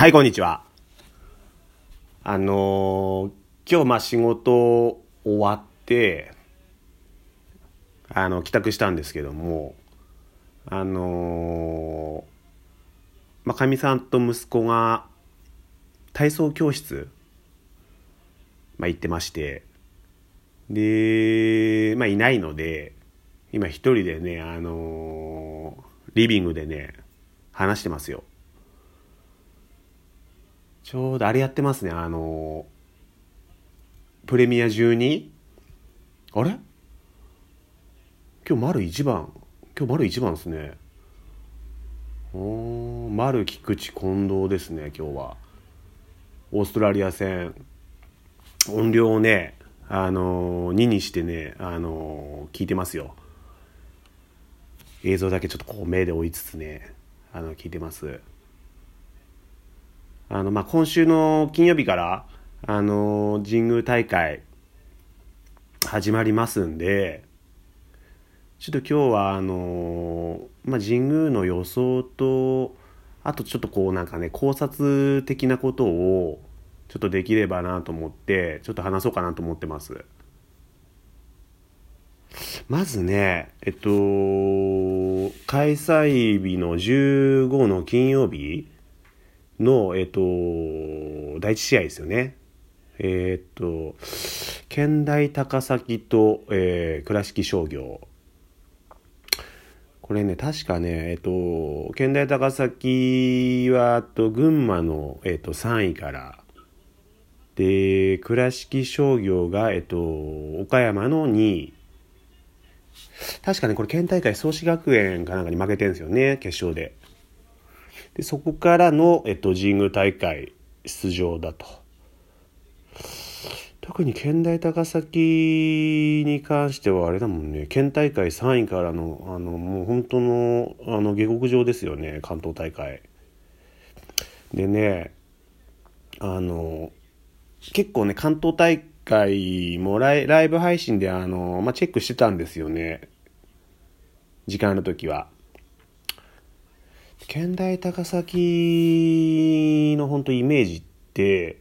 はい、こんにちは。あのー今日まあ仕事終わって、あの、帰宅したんですけども、あのーまあ、かみさんと息子が体操教室、まあ、行ってまして、で、まあ、いないので、今一人でね、あのーリビングでね、話してますよ。ちょうどあれやってますね、あのプレミア12あれ？今日丸1番。今日丸1番ですね。おー、丸菊池近藤ですね、今日は。オーストラリア戦。音量をね、あのー、2にしてね、あのー聞いてますよ。映像だけちょっとこう目で追いつつね、あの、聞いてます。あの、まあ、今週の金曜日から、あの、神宮大会始まりますんで、ちょっと今日は、あの、まあ、神宮の予想と、あとちょっとこうなんかね、考察的なことを、ちょっとできればなと思って、ちょっと話そうかなと思ってます。まずね、えっと、開催日の15の金曜日の、えっと、第一試合ですよね。えっと、県大高崎と、えー倉敷商業。これね、確かね、えっと、県大高崎は、あと、群馬の、えっと、3位から、で、倉敷商業が、えっと、岡山の2位。確かね、これ県大会創志学園かなんかに負けてるんですよね、決勝で。で、そこからの、えっと、神宮大会出場だと。特に県大高崎に関してはあれだもんね、県大会3位からの、あの、もう本当の、あの、下克上ですよね、関東大会。でね、あの、結構ね、関東大会もライライブ配信であの、まあ、チェックしてたんですよね。時間の時は。県大高崎の本当イメージって、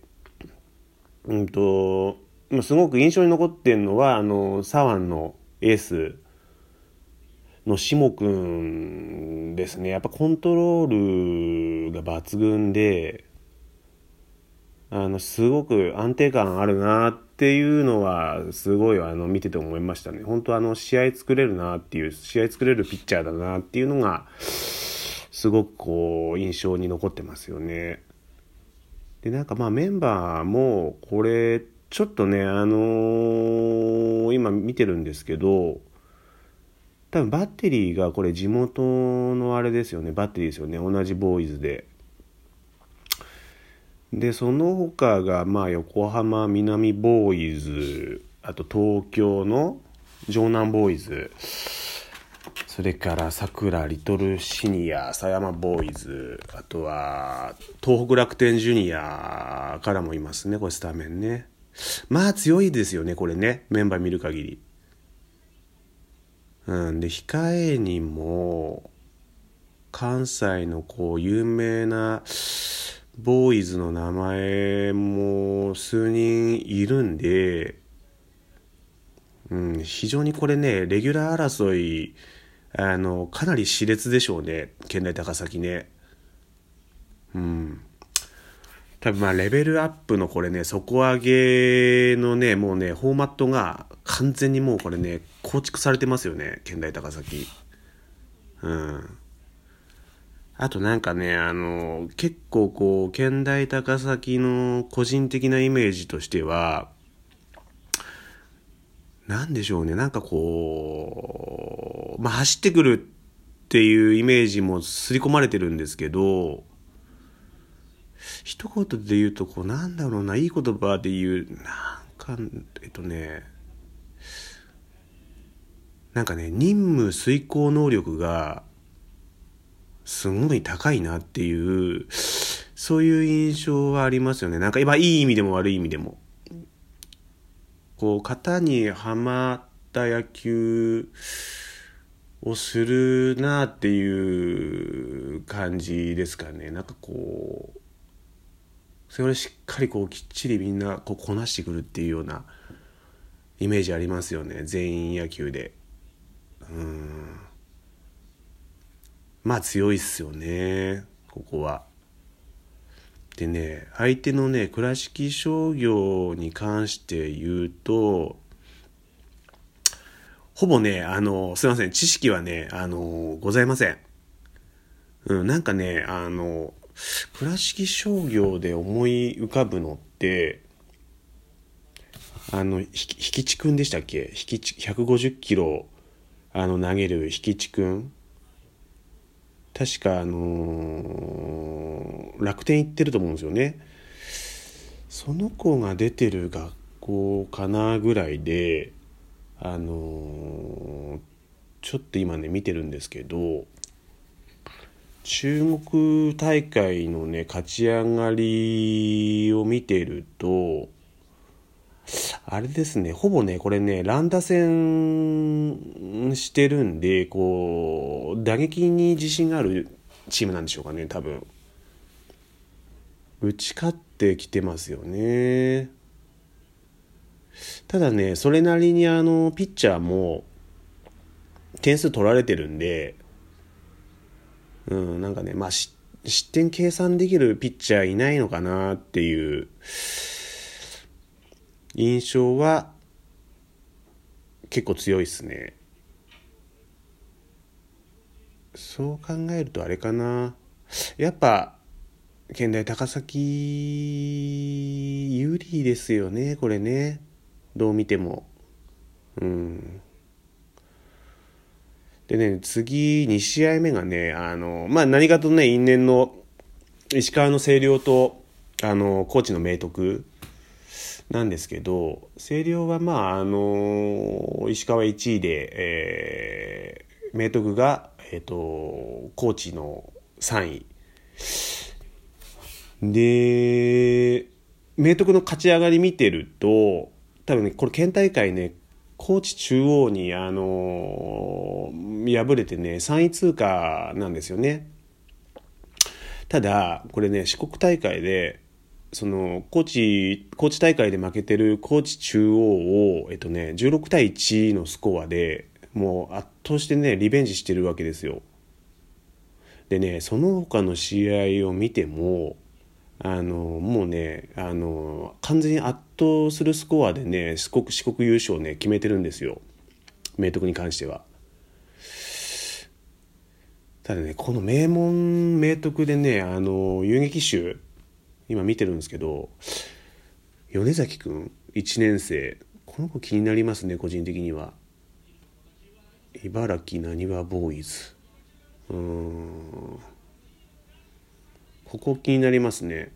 うんと、すごく印象に残ってんのは、あの、左腕のエースの下くんですね。やっぱコントロールが抜群で、あの、すごく安定感あるなっていうのは、すごいあの、見てて思いましたね。本当あの、試合作れるなっていう、試合作れるピッチャーだなっていうのが、すごくこう、印象に残ってますよね。で、なんかまあメンバーも、これ、ちょっとね、あのー今見てるんですけど、多分バッテリーがこれ地元のあれですよね、バッテリーですよね、同じボーイズで。で、その他が、まあ、横浜南ボーイズ、あと東京の城南ボーイズ、それから桜リトルシニア、狭山ボーイズ、あとは東北楽天ジュニアからもいますね、これスタメンね。まあ強いですよね、これね、メンバー見る限り。うん、で、控えにも、関西のこう有名なボーイズの名前も数人いるんで、うん、非常にこれね、レギュラー争い、あの、かなり熾烈でしょうね、県内高崎ね。うん。多分まあレベルアップのこれね、底上げのね、もうね、フォーマットが完全にもうこれね、構築されてますよね、県大高崎。うん。あとなんかね、あの、結構こう、県大高崎の個人的なイメージとしては、なんでしょうね、なんかこう、まあ走ってくるっていうイメージも刷り込まれてるんですけど、一言で言うと、こう、なんだろうな、いい言葉で言う、なんか、えっとね、なんかね、任務遂行能力が、すごい高いなっていう、そういう印象はありますよね。なんか、今、いい意味でも悪い意味でも。こう、型にはまった野球をするなっていう感じですかね。なんかこう、それをしっかりこうきっちりみんなこうこなしてくるっていうようなイメージありますよね。全員野球で。うん。まあ強いっすよね。ここは。でね相手のね倉敷商業に関して言うとほぼねあのすいません。知識はねあのございません。うんなんかねあの倉敷商業で思い浮かぶのってあの、ひきちくんでしたっけ？ひきち、150キロ、あの、投げるひきちくん確か、あのー、楽天行ってると思うんですよね。その子が出てる学校かなぐらいで、あの、ちょっと今ね、見てるんですけど、中国大会のね、勝ち上がりを見てると、あれですね、ほぼね、これね、乱打戦してるんで、こう、打撃に自信があるチームなんでしょうかね、多分。打ち勝ってきてますよね。ただね、それなりにあの、ピッチャーも、点数取られてるんで、うん、なんかね、まあ、失点計算できるピッチャーいないのかなっていう、印象は結構強いっすね。そう考えるとあれかな。やっぱ県大高崎有利ですよねこれね。どう見ても。うん。でね次2試合目がねあのまあ何かとね因縁の石川の星稜とあの高知の明徳なんですけど星稜はまああの石川1位で、えー、明徳が、えーと、高知の3位。で明徳の勝ち上がり見てると多分ねこれ県大会ね高知中央にあの敗れてね3位通過なんですよねただこれね四国大会でその高知高知大会で負けてる高知中央を、えっとね、16対1のスコアでもう圧倒してねリベンジしてるわけですよ。でねその他の試合を見てもあのもうねあの完全に圧倒するスコアでね四国四国優勝ね決めてるんですよ。明徳に関しては。ただねこの名門明徳でねあの遊撃手今見てるんですけど米崎くん1年生この子気になりますね個人的には。茨城なにわボーイズ。うん。ここ気になりますね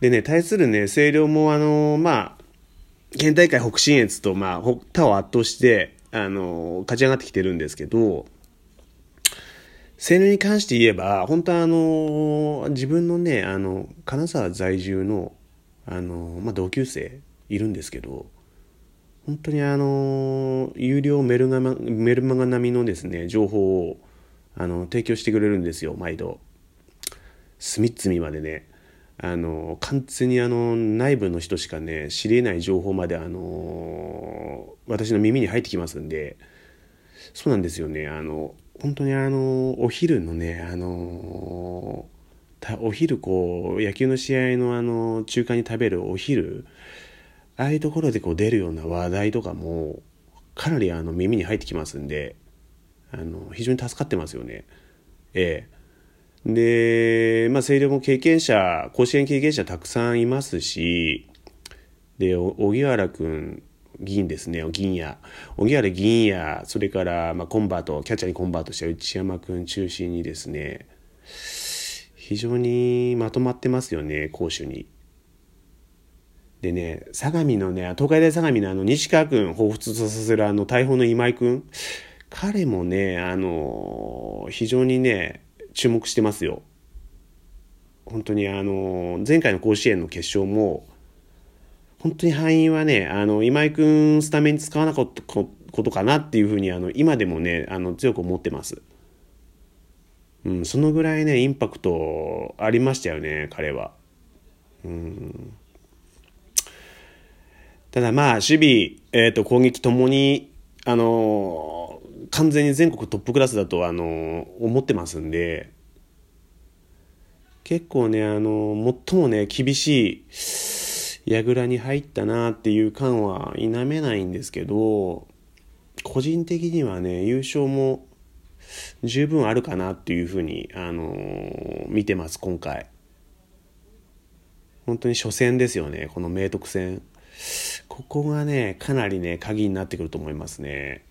でね対するね星稜もあのー、まあ県大会北信越とまあ他を圧倒してあのー、勝ち上がってきてるんですけど青年に関して言えば、本当はあの、自分のね、あの、金沢在住の、あの、まあ、同級生いるんですけど、本当にあの、有料メルガメルマガ並みのですね、情報を、あの、提供してくれるんですよ、毎度。隅々までね。あの、完全にあの、内部の人しかね、知り得ない情報まであの、私の耳に入ってきますんで、そうなんですよね。あの、本当にあのお昼のねあのお昼こう野球の試合のあの中間に食べるお昼ああいうところでこう出るような話題とかもかなりあの耳に入ってきますんであの非常に助かってますよね。ええ。でまあ星稜も経験者甲子園経験者たくさんいますしで荻原君銀ですね、銀や、荻原銀や、それから、まあ、コンバート、キャッチャーにコンバートした内山君中心にですね、非常にまとまってますよね、攻守に。でね、相模のね、東海大相模のあの、西川君、彷彿とさせるあの、大砲の今井君、彼もね、あの、非常にね、注目してますよ。本当にあの、前回の甲子園の決勝も、本当に敗因はね、あの、今井くんスタメン使わなかったことかなっていうふうに、あの、今でもね、あの、強く思ってます。うん、そのぐらいね、インパクトありましたよね、彼は。うんただまあ、守備、えっ、ー、と、攻撃ともに、あの、完全に全国トップクラスだと、あの、思ってますんで、結構ね、あの最もね、厳しい櫓に入ったなっていう感は否めないんですけど、個人的にはね、優勝も十分あるかなっていうふうに、あの見てます、今回。本当に初戦ですよね、この明徳戦。ここがね、かなりね、鍵になってくると思いますね。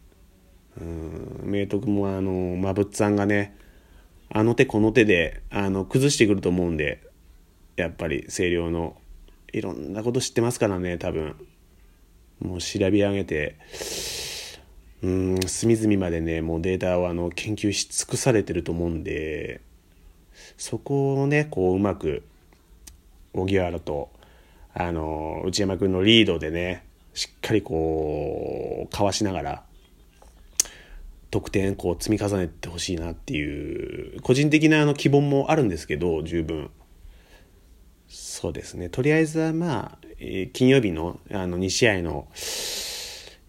うん、明徳もあの、まぶっさんがね、あの手この手で、あの、崩してくると思うんで、やっぱり星稜の、いろんなこと知ってますからね、多分。もう調べ上げて、うん、隅々までね、もうデータをあの、研究し尽くされてると思うんで、そこをね、こう、うまく、荻原と、あの、内山君のリードでね、しっかりこう、かわしながら、得点こう積み重ねてほしいなっていう、個人的なあの希望もあるんですけど、十分。そうですね。とりあえずはまあ、えー、金曜日のあの2試合の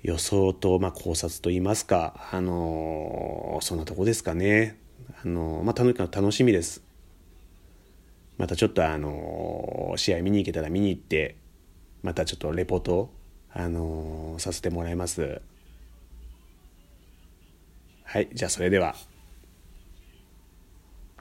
予想と、まあ、考察といいますか、あのー、そんなとこですかね。あのー、まあ、とにかく楽しみです。またちょっとあのー、試合見に行けたら見に行って、またちょっとレポート、あの、させてもらいます。はい、じゃあそれでは。